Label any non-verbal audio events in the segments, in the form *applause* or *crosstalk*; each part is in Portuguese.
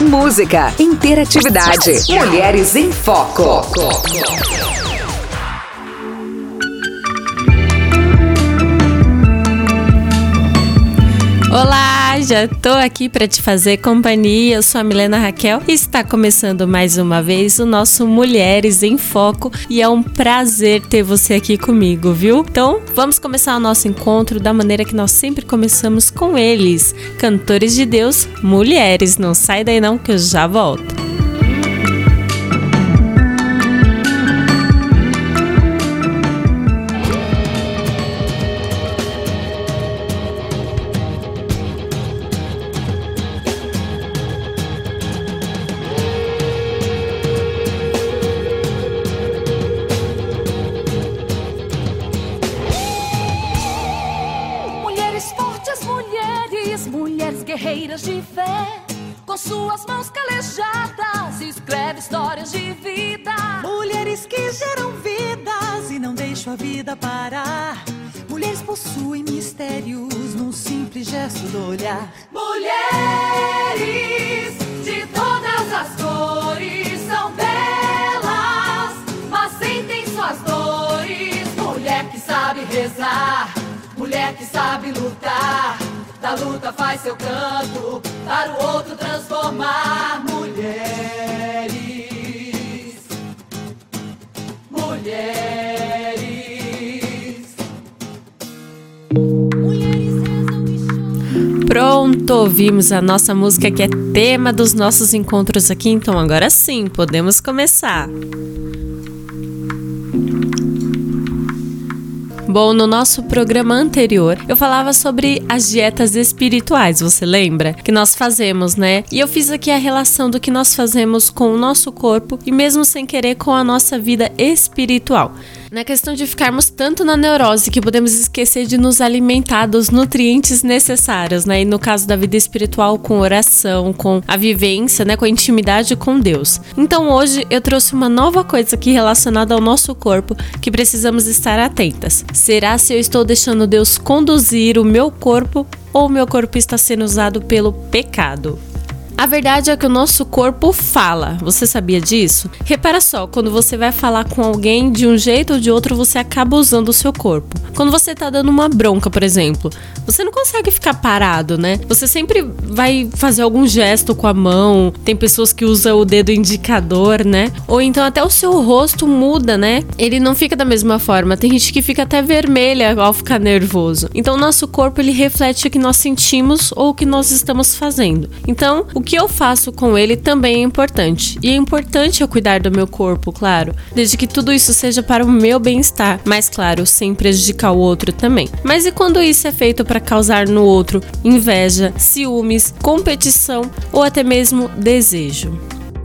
música, interatividade. Mulheres em Foco. Já tô aqui para te fazer companhia. Eu sou a Milena Raquel e está começando mais uma vez o nosso Mulheres em Foco e é um prazer ter você aqui comigo, viu? Então, vamos começar o nosso encontro da maneira que nós sempre começamos com eles, cantores de Deus, mulheres. Não sai daí não que eu já volto. Guerreiras de fé, com suas mãos calejadas, escreve histórias de vida. Mulheres que geram vidas e não deixam a vida parar. Mulheres possuem mistérios num simples gesto do olhar. Mulheres de todas as cores são belas, mas sentem suas dores. Mulher que sabe rezar, mulher que sabe lutar da luta faz seu canto para o outro transformar mulheres. Mulheres. Pronto, ouvimos a nossa música que é tema dos nossos encontros aqui, então agora sim, podemos começar. Bom, no nosso programa anterior, eu falava sobre as dietas espirituais, você lembra? Que nós fazemos, né? E eu fiz aqui a relação do que nós fazemos com o nosso corpo e mesmo sem querer com a nossa vida espiritual na questão de ficarmos tanto na neurose que podemos esquecer de nos alimentar dos nutrientes necessários, né? E no caso da vida espiritual, com oração, com a vivência, né? Com a intimidade com Deus. Então hoje eu trouxe uma nova coisa aqui relacionada ao nosso corpo que precisamos estar atentas. Será se eu estou deixando Deus conduzir o meu corpo ou o meu corpo está sendo usado pelo pecado? A verdade é que o nosso corpo fala. Você sabia disso? Repara só, quando você vai falar com alguém de um jeito ou de outro, você acaba usando o seu corpo. Quando você tá dando uma bronca, por exemplo, você não consegue ficar parado, né? Você sempre vai fazer algum gesto com a mão. Tem pessoas que usam o dedo indicador, né? Ou então até o seu rosto muda, né? Ele não fica da mesma forma. Tem gente que fica até vermelha ao ficar nervoso. Então, nosso corpo ele reflete o que nós sentimos ou o que nós estamos fazendo. Então, o que eu faço com ele também é importante. E é importante eu cuidar do meu corpo, claro, desde que tudo isso seja para o meu bem-estar, mas claro, sem prejudicar o outro também. Mas e quando isso é feito para causar no outro inveja, ciúmes, competição ou até mesmo desejo?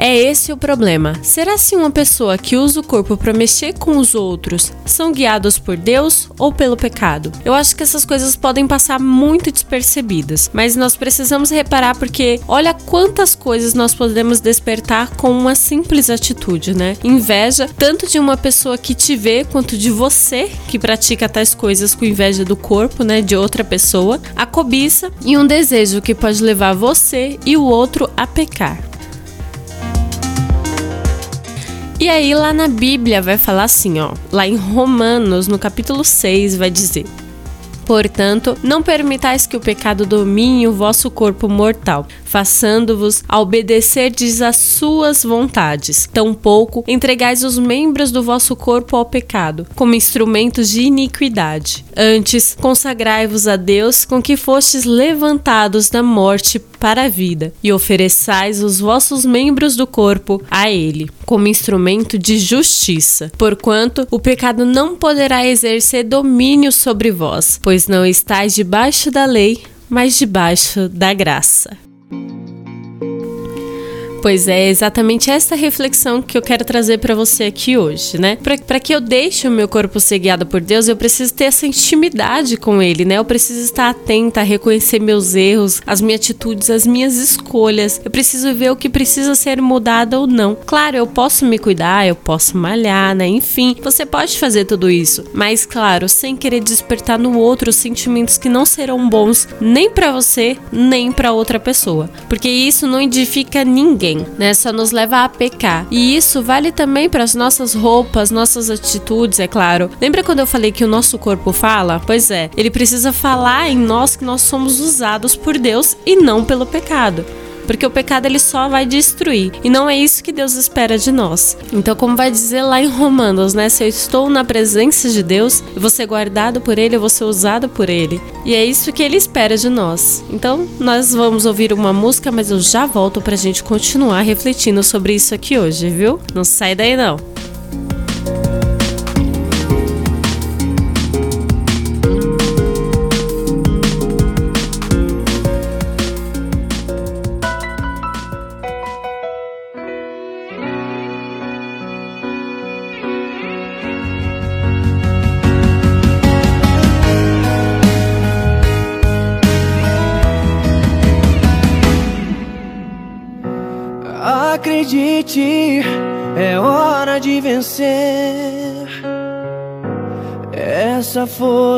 É esse o problema. Será se uma pessoa que usa o corpo para mexer com os outros são guiados por Deus ou pelo pecado? Eu acho que essas coisas podem passar muito despercebidas, mas nós precisamos reparar porque olha quantas coisas nós podemos despertar com uma simples atitude, né? Inveja tanto de uma pessoa que te vê quanto de você que pratica tais coisas com inveja do corpo, né, de outra pessoa, a cobiça e um desejo que pode levar você e o outro a pecar. E aí lá na Bíblia vai falar assim, ó, lá em Romanos, no capítulo 6, vai dizer: Portanto, não permitais que o pecado domine o vosso corpo mortal, façando-vos obedecerdes às suas vontades. Tampouco entregais os membros do vosso corpo ao pecado, como instrumentos de iniquidade. Antes, consagrai-vos a Deus com que fostes levantados da morte para a vida, e ofereçais os vossos membros do corpo a Ele, como instrumento de justiça. Porquanto o pecado não poderá exercer domínio sobre vós, pois não estáis debaixo da lei, mas debaixo da graça. Pois é, exatamente essa reflexão que eu quero trazer para você aqui hoje, né? Para que eu deixe o meu corpo ser guiado por Deus, eu preciso ter essa intimidade com Ele, né? Eu preciso estar atenta a reconhecer meus erros, as minhas atitudes, as minhas escolhas. Eu preciso ver o que precisa ser mudado ou não. Claro, eu posso me cuidar, eu posso malhar, né? Enfim, você pode fazer tudo isso, mas claro, sem querer despertar no outro sentimentos que não serão bons nem para você, nem para outra pessoa, porque isso não edifica ninguém, né? Só nos leva a pecar. E isso vale também para as nossas roupas, nossas atitudes, é claro. Lembra quando eu falei que o nosso corpo fala? Pois é, ele precisa falar em nós que nós somos usados por Deus e não pelo pecado porque o pecado ele só vai destruir e não é isso que Deus espera de nós. Então, como vai dizer lá em Romanos, né? Se eu estou na presença de Deus, eu vou ser guardado por Ele, eu vou ser usado por Ele. E é isso que Ele espera de nós. Então, nós vamos ouvir uma música, mas eu já volto pra gente continuar refletindo sobre isso aqui hoje, viu? Não sai daí não.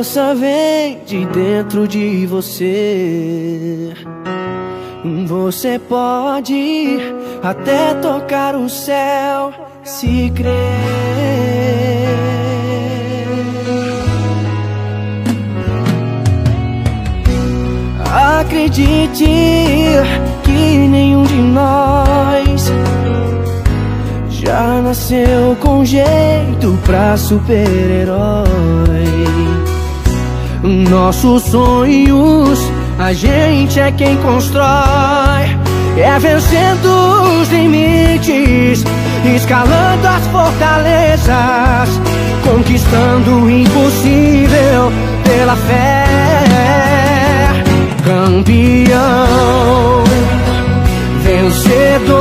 Força vem de dentro de você. Você pode até tocar o céu se crer. Acredite que nenhum de nós já nasceu com jeito pra super-herói. Nossos sonhos a gente é quem constrói. É vencendo os limites, escalando as fortalezas, conquistando o impossível pela fé. Campeão, vencedor,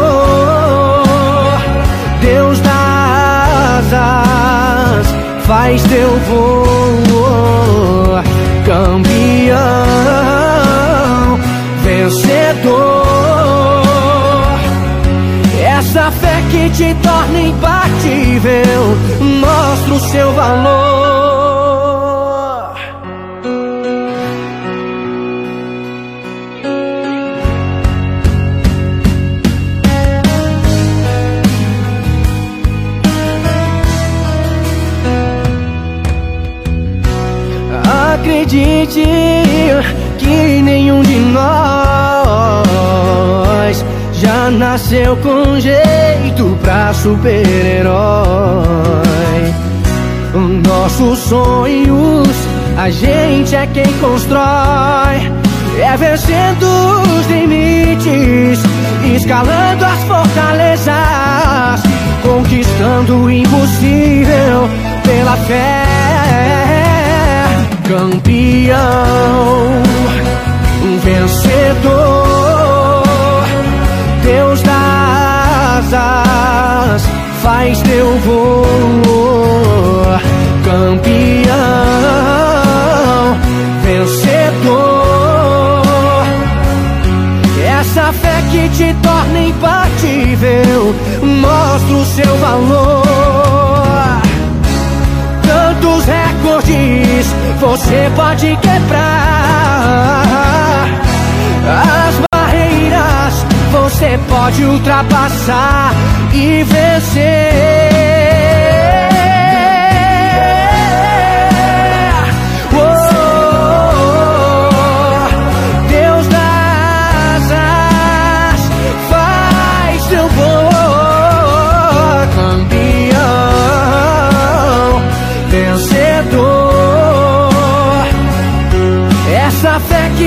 Deus das asas, faz teu voo. Campeão, vencedor. Essa fé que te torna imbatível, mostra o seu valor. Acredite que nenhum de nós já nasceu com jeito pra super-herói. Nossos sonhos a gente é quem constrói. É vencendo os limites, escalando as fortalezas, conquistando o impossível pela fé. Campeão, um vencedor, Deus das asas, faz teu voo. Campeão, vencedor, essa fé que te torna imbatível, mostra o seu valor. Tantos você pode quebrar as barreiras, você pode ultrapassar e vencer.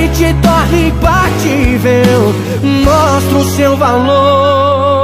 Te torna imbatível, mostra o seu valor.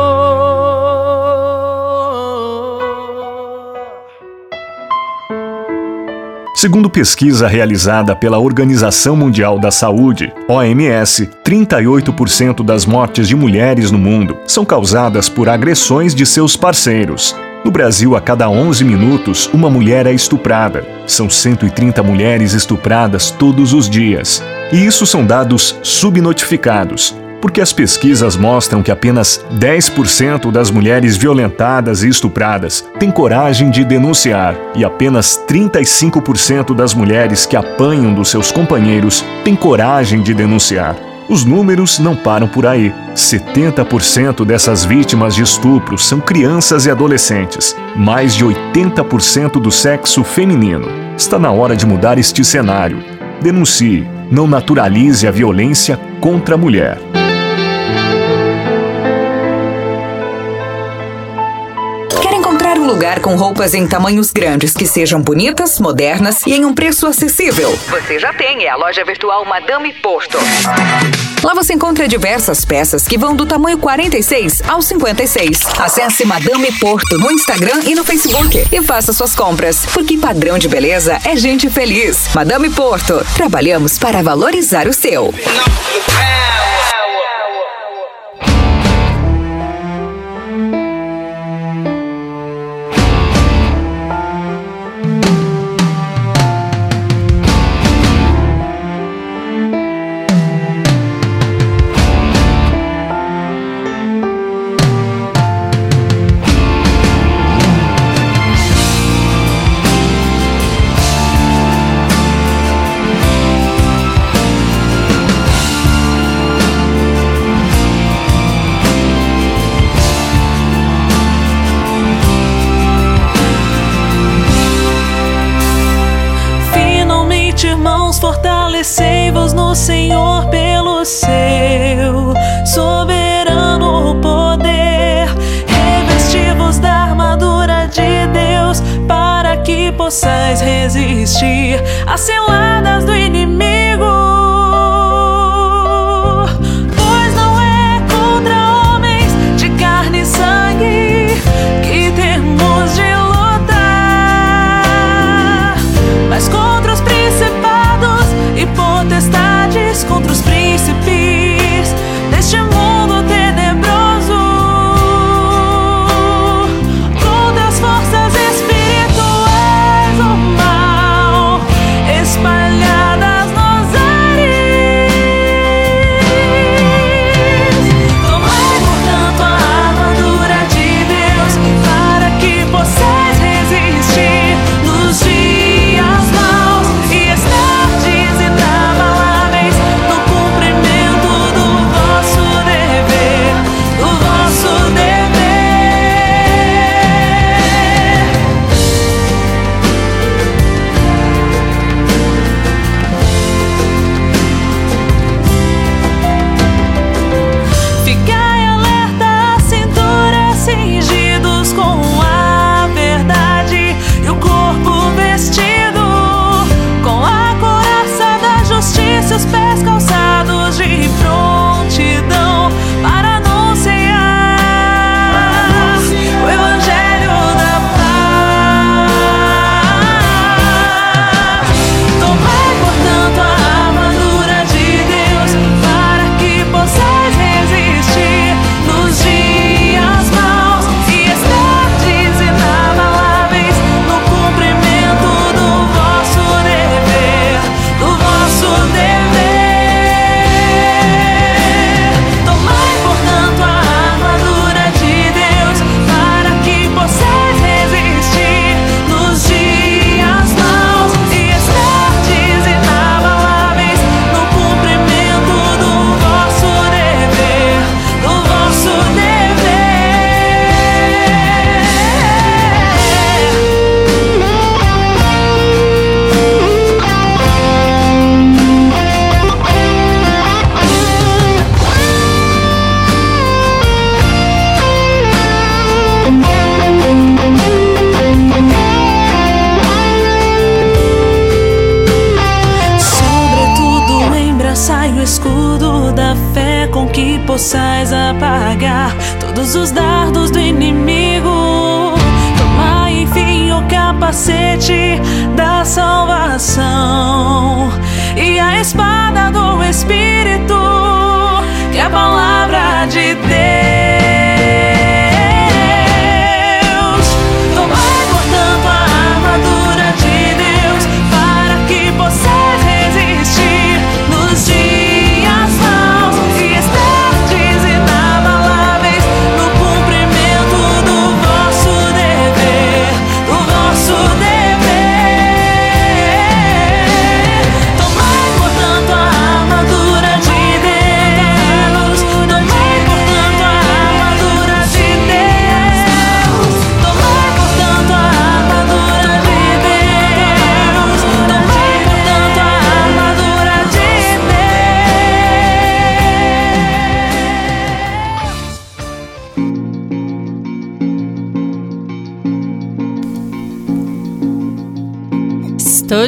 Segundo pesquisa realizada pela Organização Mundial da Saúde, OMS, 38% das mortes de mulheres no mundo são causadas por agressões de seus parceiros. No Brasil, a cada 11 minutos, uma mulher é estuprada. São 130 mulheres estupradas todos os dias. E isso são dados subnotificados, porque as pesquisas mostram que apenas 10% das mulheres violentadas e estupradas têm coragem de denunciar e apenas 35% das mulheres que apanham dos seus companheiros têm coragem de denunciar. Os números não param por aí. 70% dessas vítimas de estupro são crianças e adolescentes, mais de 80% do sexo feminino. Está na hora de mudar este cenário. Denuncie, não naturalize a violência contra a mulher. Lugar com roupas em tamanhos grandes que sejam bonitas, modernas e em um preço acessível. Você já tem, é a loja virtual Madame Porto. Lá você encontra diversas peças que vão do tamanho 46 ao 56. Acesse Madame Porto no Instagram e no Facebook e faça suas compras, porque padrão de beleza é gente feliz. Madame Porto, trabalhamos para valorizar o seu. fortalecei-vos resistir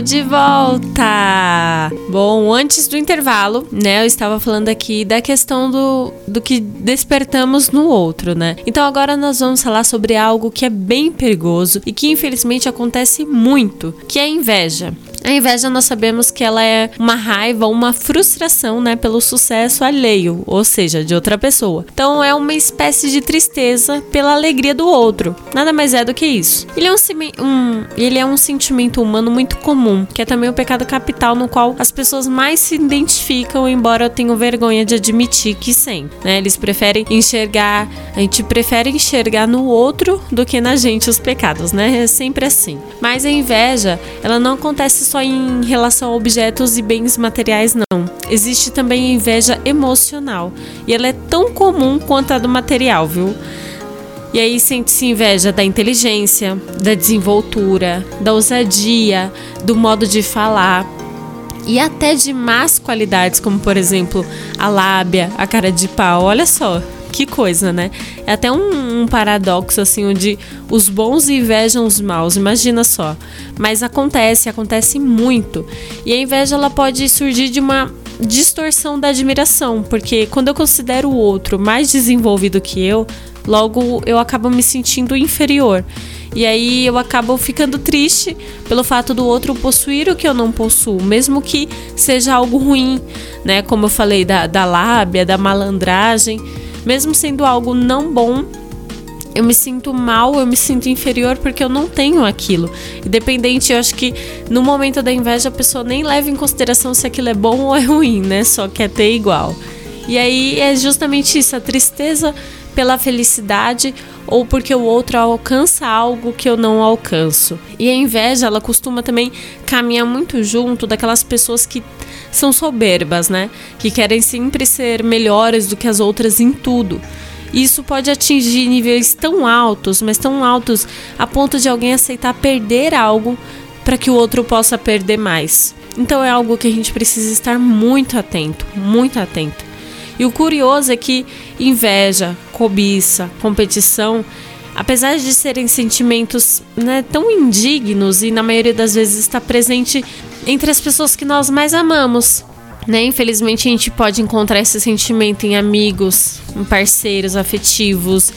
de volta! Bom, antes do intervalo, né, eu estava falando aqui da questão do, do que despertamos no outro, né? Então agora nós vamos falar sobre algo que é bem perigoso e que infelizmente acontece muito, que é a inveja. A inveja nós sabemos que ela é uma raiva, uma frustração, né, pelo sucesso alheio, ou seja, de outra pessoa. Então é uma espécie de tristeza pela alegria do outro. Nada mais é do que isso. Ele é um, um ele é um sentimento humano muito comum, que é também o pecado capital no qual as pessoas mais se identificam, embora eu tenha vergonha de admitir que sim. Né? Eles preferem enxergar, a gente prefere enxergar no outro do que na gente os pecados, né? É sempre assim. Mas a inveja, ela não acontece só em relação a objetos e bens materiais, não. Existe também a inveja emocional. E ela é tão comum quanto a do material, viu? E aí sente-se inveja da inteligência, da desenvoltura, da ousadia, do modo de falar e até de más qualidades, como por exemplo a lábia, a cara de pau. Olha só, que coisa, né? É até um, um, paradoxo, assim, onde os bons invejam os maus, imagina só. Mas acontece, acontece muito. E a inveja, ela pode surgir de uma distorção da admiração, porque quando eu considero o outro mais desenvolvido que eu, logo eu acabo me sentindo inferior. E aí eu acabo ficando triste pelo fato do outro possuir o que eu não possuo, mesmo que seja algo ruim, né? Como eu falei da, da lábia, da malandragem mesmo sendo algo não bom, eu me sinto mal, eu me sinto inferior porque eu não tenho aquilo. Independente, eu acho que no momento da inveja a pessoa nem leva em consideração se aquilo é bom ou é ruim, né? Só quer ter igual. E aí é justamente isso, a tristeza pela felicidade ou porque o outro alcança algo que eu não alcanço. E a inveja, ela costuma também caminhar muito junto daquelas pessoas que são soberbas, né? Que querem sempre ser melhores do que as outras em tudo. Isso pode atingir níveis tão altos, mas tão altos a ponto de alguém aceitar perder algo para que o outro possa perder mais. Então é algo que a gente precisa estar muito atento, muito atento. E o curioso é que inveja, cobiça, competição, apesar de serem sentimentos né, tão indignos e na maioria das vezes está presente entre as pessoas que nós mais amamos. Né? Infelizmente a gente pode encontrar esse sentimento em amigos, em parceiros afetivos,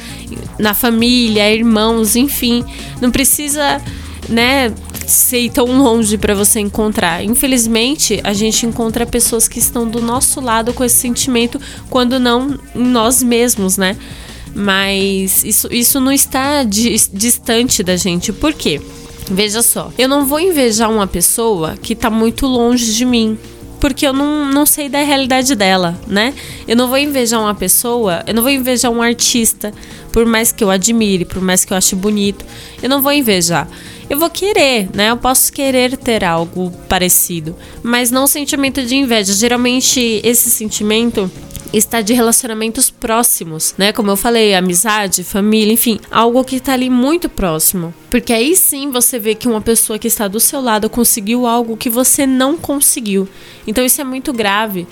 na família, irmãos, enfim. Não precisa, né, ser tão longe para você encontrar. Infelizmente, a gente encontra pessoas que estão do nosso lado com esse sentimento, quando não em nós mesmos, né? Mas isso, isso não está distante da gente. Por quê? Veja só, eu não vou invejar uma pessoa que está muito longe de mim, porque eu não, não sei da realidade dela, né? Eu não vou invejar uma pessoa, eu não vou invejar um artista, por mais que eu admire, por mais que eu ache bonito, eu não vou invejar. Eu vou querer, né? Eu posso querer ter algo parecido, mas não sentimento de inveja. Geralmente esse sentimento está de relacionamentos próximos, né? Como eu falei, amizade, família, enfim, algo que está ali muito próximo. Porque aí sim você vê que uma pessoa que está do seu lado conseguiu algo que você não conseguiu. Então isso é muito grave.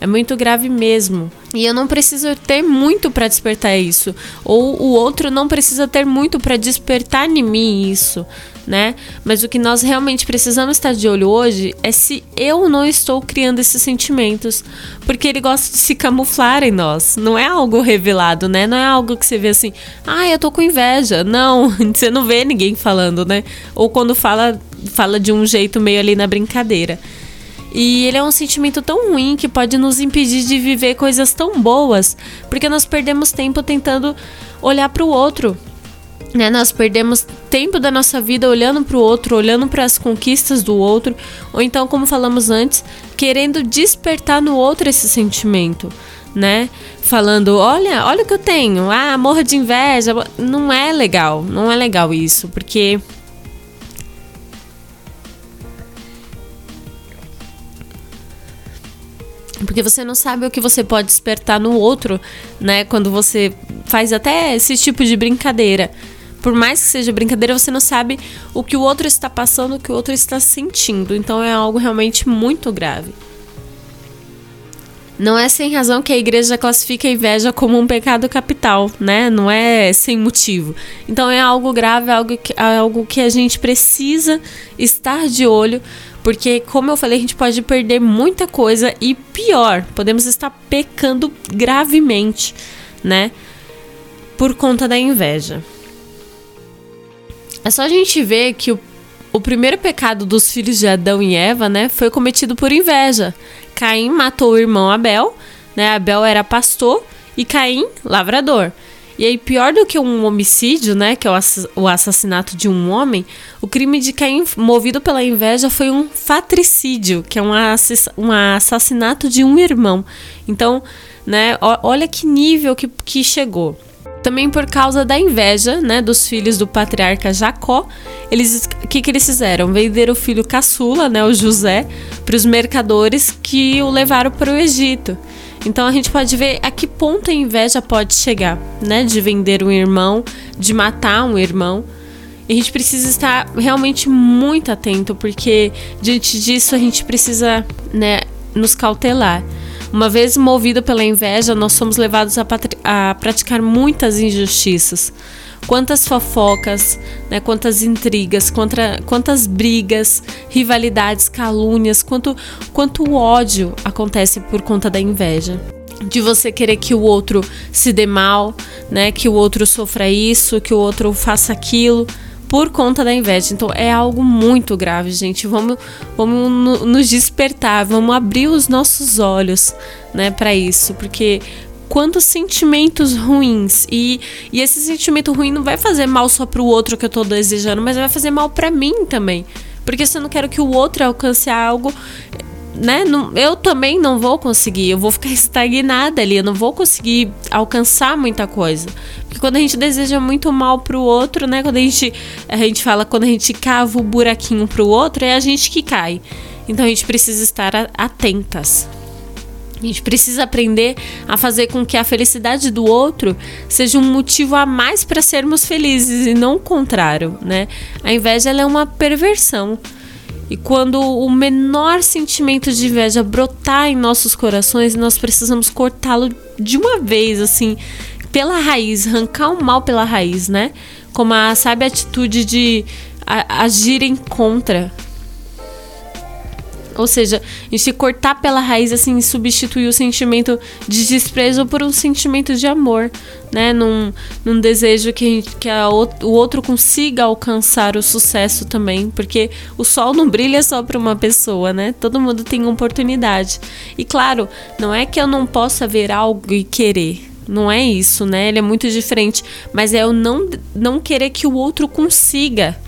É muito grave mesmo. E eu não preciso ter muito para despertar isso. Ou o outro não precisa ter muito para despertar em mim isso né? Mas o que nós realmente precisamos estar de olho hoje é se eu não estou criando esses sentimentos, porque ele gosta de se camuflar em nós. Não é algo revelado, né? Não é algo que você vê assim, ah, eu tô com inveja. Não, *laughs* você não vê ninguém falando, né? Ou quando fala, fala de um jeito meio ali na brincadeira. E ele é um sentimento tão ruim que pode nos impedir de viver coisas tão boas, porque nós perdemos tempo tentando olhar para o outro. Né? Nós perdemos tempo da nossa vida olhando para o outro, olhando para as conquistas do outro, ou então, como falamos antes, querendo despertar no outro esse sentimento, né? Falando, olha, olha o que eu tenho, ah, morra de inveja. Não é legal, não é legal isso, porque Porque você não sabe o que você pode despertar no outro, né? Quando você faz até esse tipo de brincadeira. Por mais que seja brincadeira, você não sabe o que o outro está passando, o que o outro está sentindo. Então é algo realmente muito grave. Não é sem razão que a igreja classifica a inveja como um pecado capital, né? Não é sem motivo. Então é algo grave, algo que, algo que a gente precisa estar de olho, porque, como eu falei, a gente pode perder muita coisa e pior, podemos estar pecando gravemente, né? Por conta da inveja. É só a gente ver que o, o primeiro pecado dos filhos de Adão e Eva, né, foi cometido por inveja. Caim matou o irmão Abel, né? Abel era pastor e Caim lavrador. E aí, pior do que um homicídio, né, que é o assassinato de um homem, o crime de Caim, movido pela inveja, foi um fatricídio, que é um, assassinato de um irmão. Então, né, olha que nível que, que chegou. Também por causa da inveja, né, dos filhos do patriarca Jacó, eles, que, que eles fizeram? Venderam o filho caçula, né, o José, para os mercadores que o levaram para o Egito. Então a gente pode ver a que ponto a inveja pode chegar, né? De vender um irmão, de matar um irmão. E a gente precisa estar realmente muito atento, porque diante disso a gente precisa, né, nos cautelar. Uma vez movido pela inveja, nós somos levados a, a praticar muitas injustiças quantas fofocas, né, quantas intrigas, contra, quantas brigas, rivalidades, calúnias, quanto, quanto ódio acontece por conta da inveja. De você querer que o outro se dê mal, né, que o outro sofra isso, que o outro faça aquilo por conta da inveja. Então é algo muito grave, gente. Vamos, vamos nos despertar, vamos abrir os nossos olhos, né, para isso, porque quantos sentimentos ruins. E, e esse sentimento ruim não vai fazer mal só pro outro que eu tô desejando, mas vai fazer mal para mim também. Porque se eu não quero que o outro alcance algo, né? Não, eu também não vou conseguir. Eu vou ficar *laughs* estagnada ali. Eu não vou conseguir alcançar muita coisa. Porque quando a gente deseja muito mal pro outro, né? Quando a gente, a gente fala, quando a gente cava o buraquinho pro outro, é a gente que cai. Então a gente precisa estar atentas. A gente precisa aprender a fazer com que a felicidade do outro seja um motivo a mais para sermos felizes e não o contrário, né? A inveja é uma perversão. E quando o menor sentimento de inveja brotar em nossos corações, nós precisamos cortá-lo de uma vez, assim, pela raiz, arrancar o mal pela raiz, né? Como a sábia atitude de agir em contra, ou seja, a gente cortar pela raiz, assim, substituir o sentimento de desprezo por um sentimento de amor, né? Num, num desejo que, que a, o outro consiga alcançar o sucesso também, porque o sol não brilha só para uma pessoa, né? Todo mundo tem oportunidade. E claro, não é que eu não possa ver algo e querer, não é isso, né? Ele é muito diferente. Mas é eu não, não querer que o outro consiga,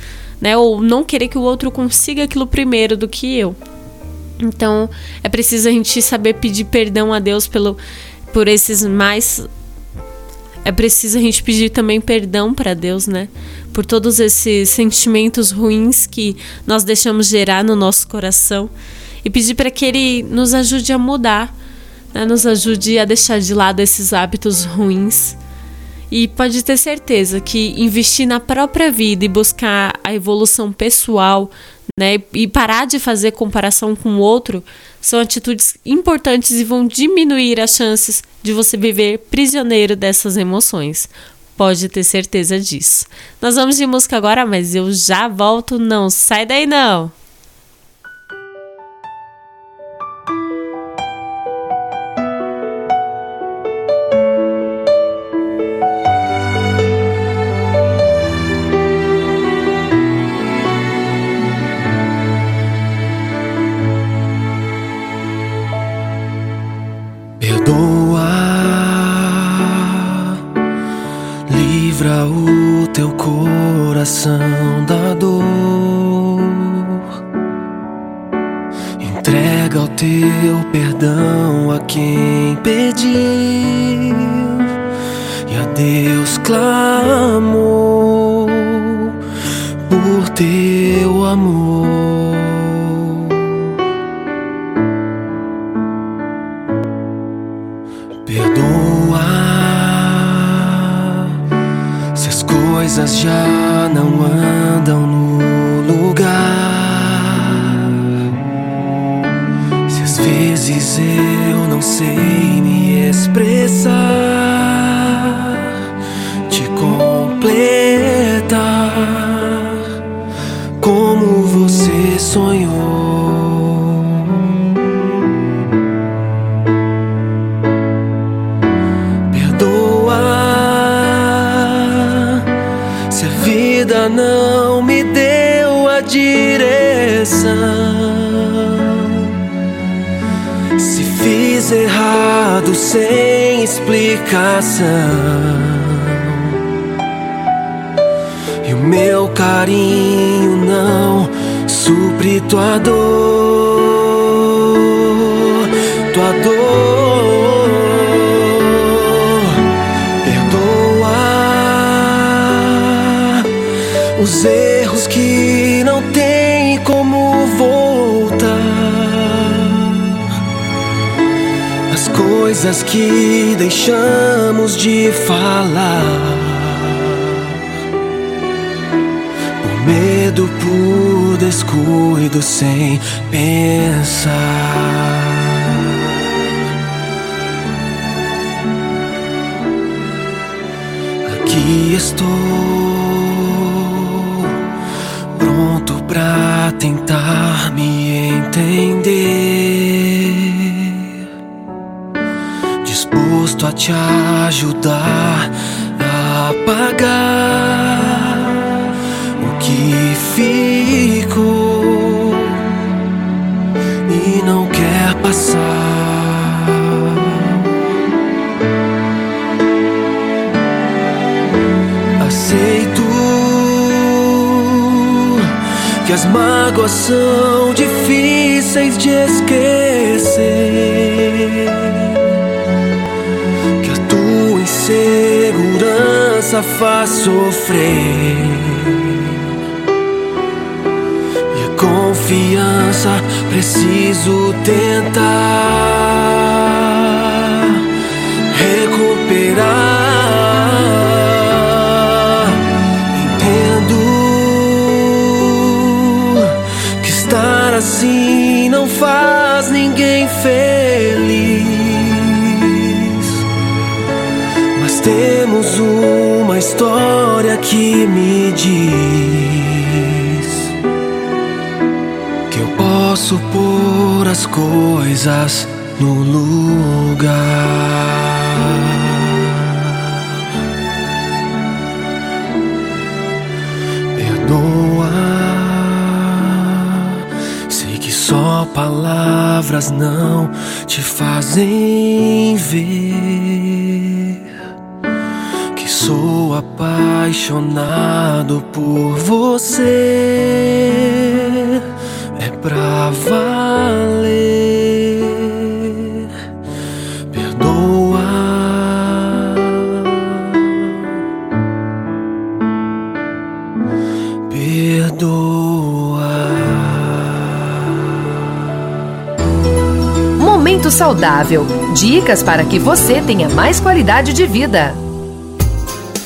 né? Ou não querer que o outro consiga aquilo primeiro do que eu. Então, é preciso a gente saber pedir perdão a Deus pelo, por esses mais. É preciso a gente pedir também perdão para Deus, né? Por todos esses sentimentos ruins que nós deixamos gerar no nosso coração. E pedir para que Ele nos ajude a mudar, né? nos ajude a deixar de lado esses hábitos ruins. E pode ter certeza que investir na própria vida e buscar a evolução pessoal, né? E parar de fazer comparação com o outro são atitudes importantes e vão diminuir as chances de você viver prisioneiro dessas emoções. Pode ter certeza disso. Nós vamos de música agora, mas eu já volto. Não sai daí não. Entrega o teu perdão a quem pediu e a Deus clamou por teu amor. coisas já não andam no eu não sei explicação, e o meu carinho não supre tua dor, tua dor. os erros que coisas que deixamos de falar, por medo, por descuido, sem pensar. Aqui estou pra tentar me entender, disposto a te ajudar a pagar o que ficou e não quer passar. Aceito que as mágoas são difíceis de esquecer. Insegurança faz sofrer. E a confiança preciso tentar Saudável. Dicas para que você tenha mais qualidade de vida.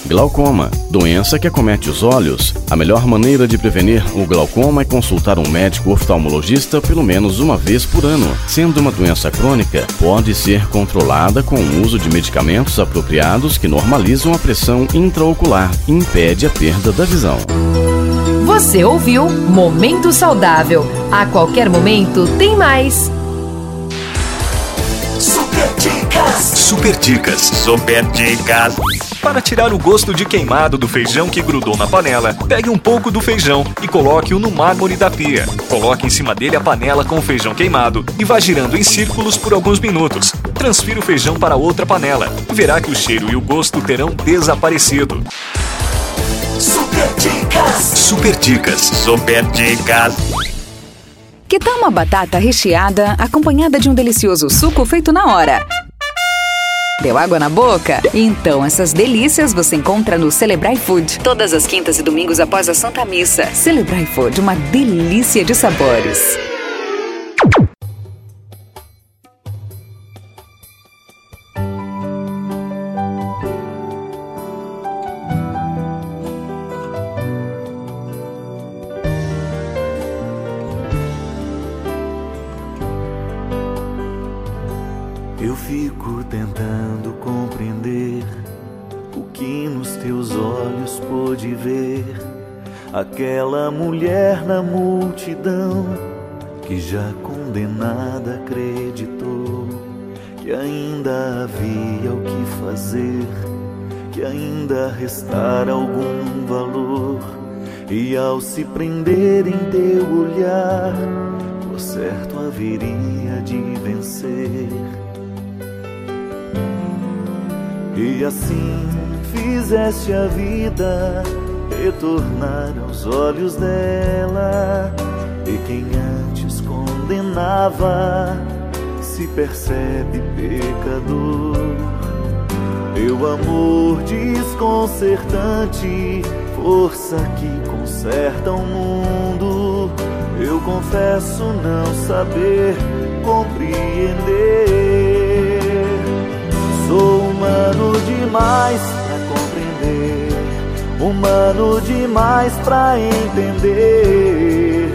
Glaucoma, doença que acomete os olhos. A melhor maneira de prevenir o glaucoma é consultar um médico oftalmologista pelo menos uma vez por ano. Sendo uma doença crônica, pode ser controlada com o uso de medicamentos apropriados que normalizam a pressão intraocular e impede a perda da visão. Você ouviu Momento Saudável. A qualquer momento tem mais. Super dicas. Super dicas. Para tirar o gosto de queimado do feijão que grudou na panela, pegue um pouco do feijão e coloque-o no mármore da pia. Coloque em cima dele a panela com o feijão queimado e vá girando em círculos por alguns minutos. Transfira o feijão para outra panela. Verá que o cheiro e o gosto terão desaparecido. Super dicas. Super dicas. Super dicas. Que tal uma batata recheada acompanhada de um delicioso suco feito na hora? Deu água na boca? Então essas delícias você encontra no Celebrai Food. Todas as quintas e domingos após a Santa Missa. Celebrai Food, uma delícia de sabores. Aquela mulher na multidão que já condenada acreditou que ainda havia o que fazer, que ainda restara algum valor. E ao se prender em teu olhar, por certo haveria de vencer. E assim fizeste a vida retornar aos olhos dela. E quem antes condenava se percebe pecador. Teu amor desconcertante, força que conserta o mundo. Eu confesso não saber compreender. Sou humano demais pra compreender, humano demais pra entender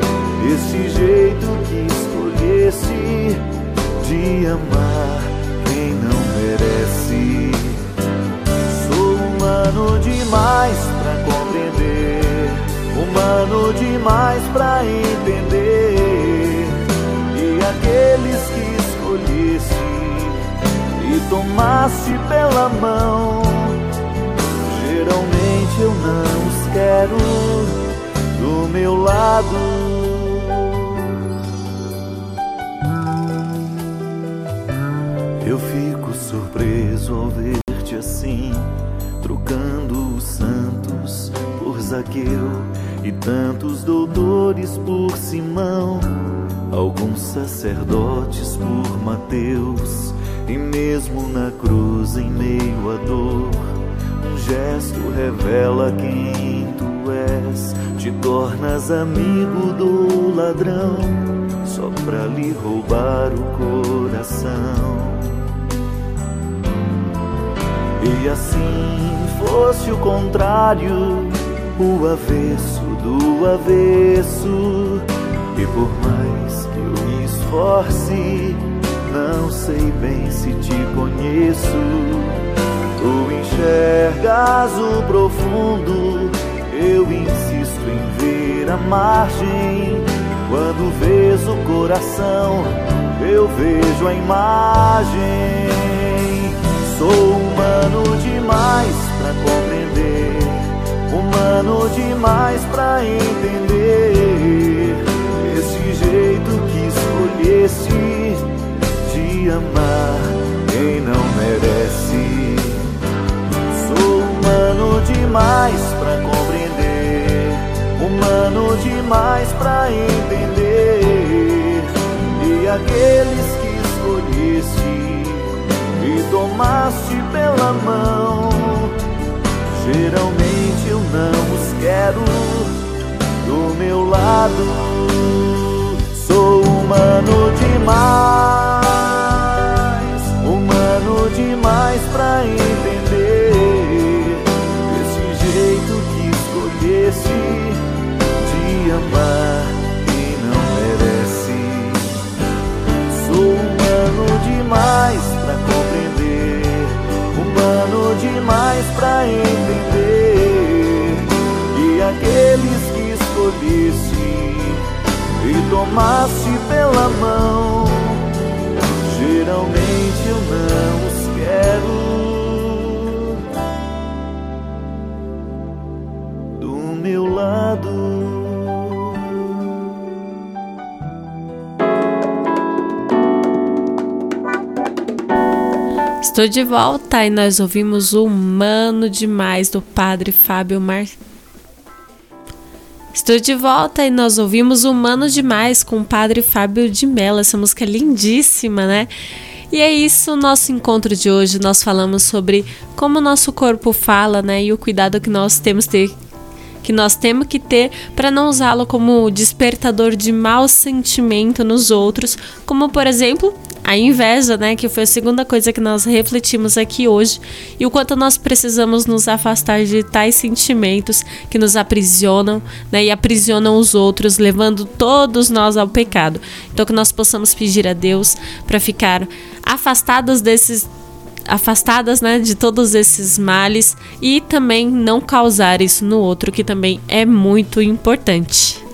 este jeito que escolheste de amar quem não merece. Sou humano demais pra compreender, humano demais pra entender e aqueles que escolheste e tomaste pela mão. Eu não os quero do meu lado. Eu fico surpreso ao ver-te assim, trocando os santos por Zaqueu e tantos doutores por Simão, alguns sacerdotes por Mateus. E mesmo na cruz, em meio à dor, gesto revela quem tu és. Te tornas amigo do ladrão, só pra lhe roubar o coração. E assim fosse o contrário, o avesso do avesso. E por mais que eu me esforce, não sei bem se te conheço. Tu enxergas o profundo, eu insisto em ver a margem. Quando vês o coração, eu vejo a imagem. Sou humano demais pra compreender, humano demais pra entender esse jeito que escolheste de amar demais pra compreender, humano demais pra entender. E aqueles que escolheste e tomaste pela mão, geralmente eu não os quero do meu lado. Sou humano demais, e tomaste pela mão. Geralmente eu não os quero do meu lado. Estou de volta e nós ouvimos o Humano Demais do Padre Fábio Martins. Estou de volta e nós ouvimos Humano Demais com o padre Fábio de Mello. Essa música é lindíssima, né? E é isso, nosso encontro de hoje. Nós falamos sobre como o nosso corpo fala, né? E o cuidado que nós temos ter que nós temos que ter para não usá-lo como despertador de mau sentimento nos outros, como por exemplo a inveja, né, que foi a segunda coisa que nós refletimos aqui hoje, e o quanto nós precisamos nos afastar de tais sentimentos que nos aprisionam, né, e aprisionam os outros, levando todos nós ao pecado. Então que nós possamos pedir a Deus para ficar afastados desses afastadas, né, de todos esses males e também não causar isso no outro, que também é muito importante.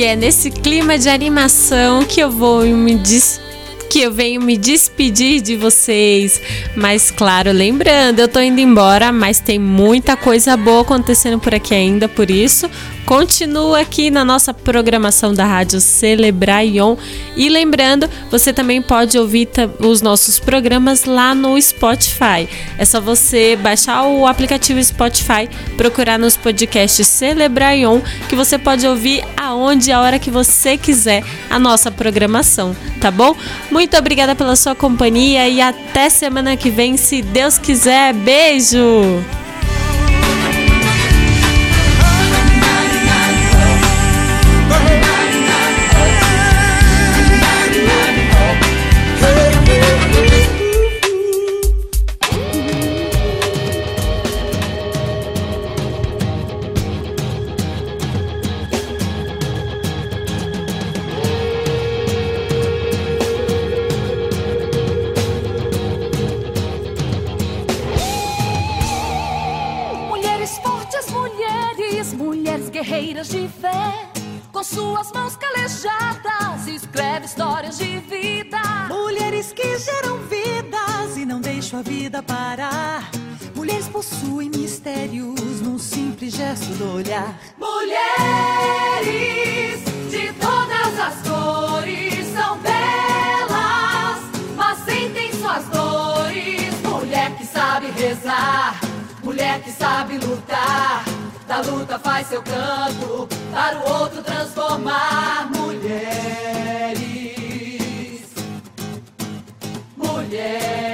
É nesse clima de animação que eu vou me que eu venho me despedir de vocês. Mas claro, lembrando, eu tô indo embora, mas tem muita coisa boa acontecendo por aqui ainda, por isso continua aqui na nossa programação da Rádio Celebraion. E lembrando, você também pode ouvir os nossos programas lá no Spotify. É só você baixar o aplicativo Spotify, procurar nos podcasts Celebraion, que você pode ouvir aonde a hora que você quiser a nossa programação, tá bom? Muito obrigada pela sua companhia e até semana que vem, se Deus quiser. Beijo! Deixam a vida parar. Mulheres possuem mistérios num simples gesto do olhar. Mulheres de todas as cores são belas, mas sentem suas dores. Mulher que sabe rezar, mulher que sabe lutar da luta faz seu canto para o outro transformar mulheres, mulheres.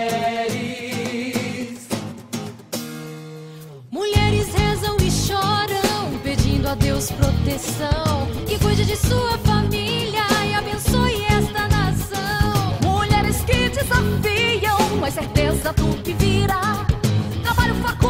Deus proteção, que cuide de sua família e abençoe esta nação. Mulheres que desafiam a certeza do que virá. Trabalho, facu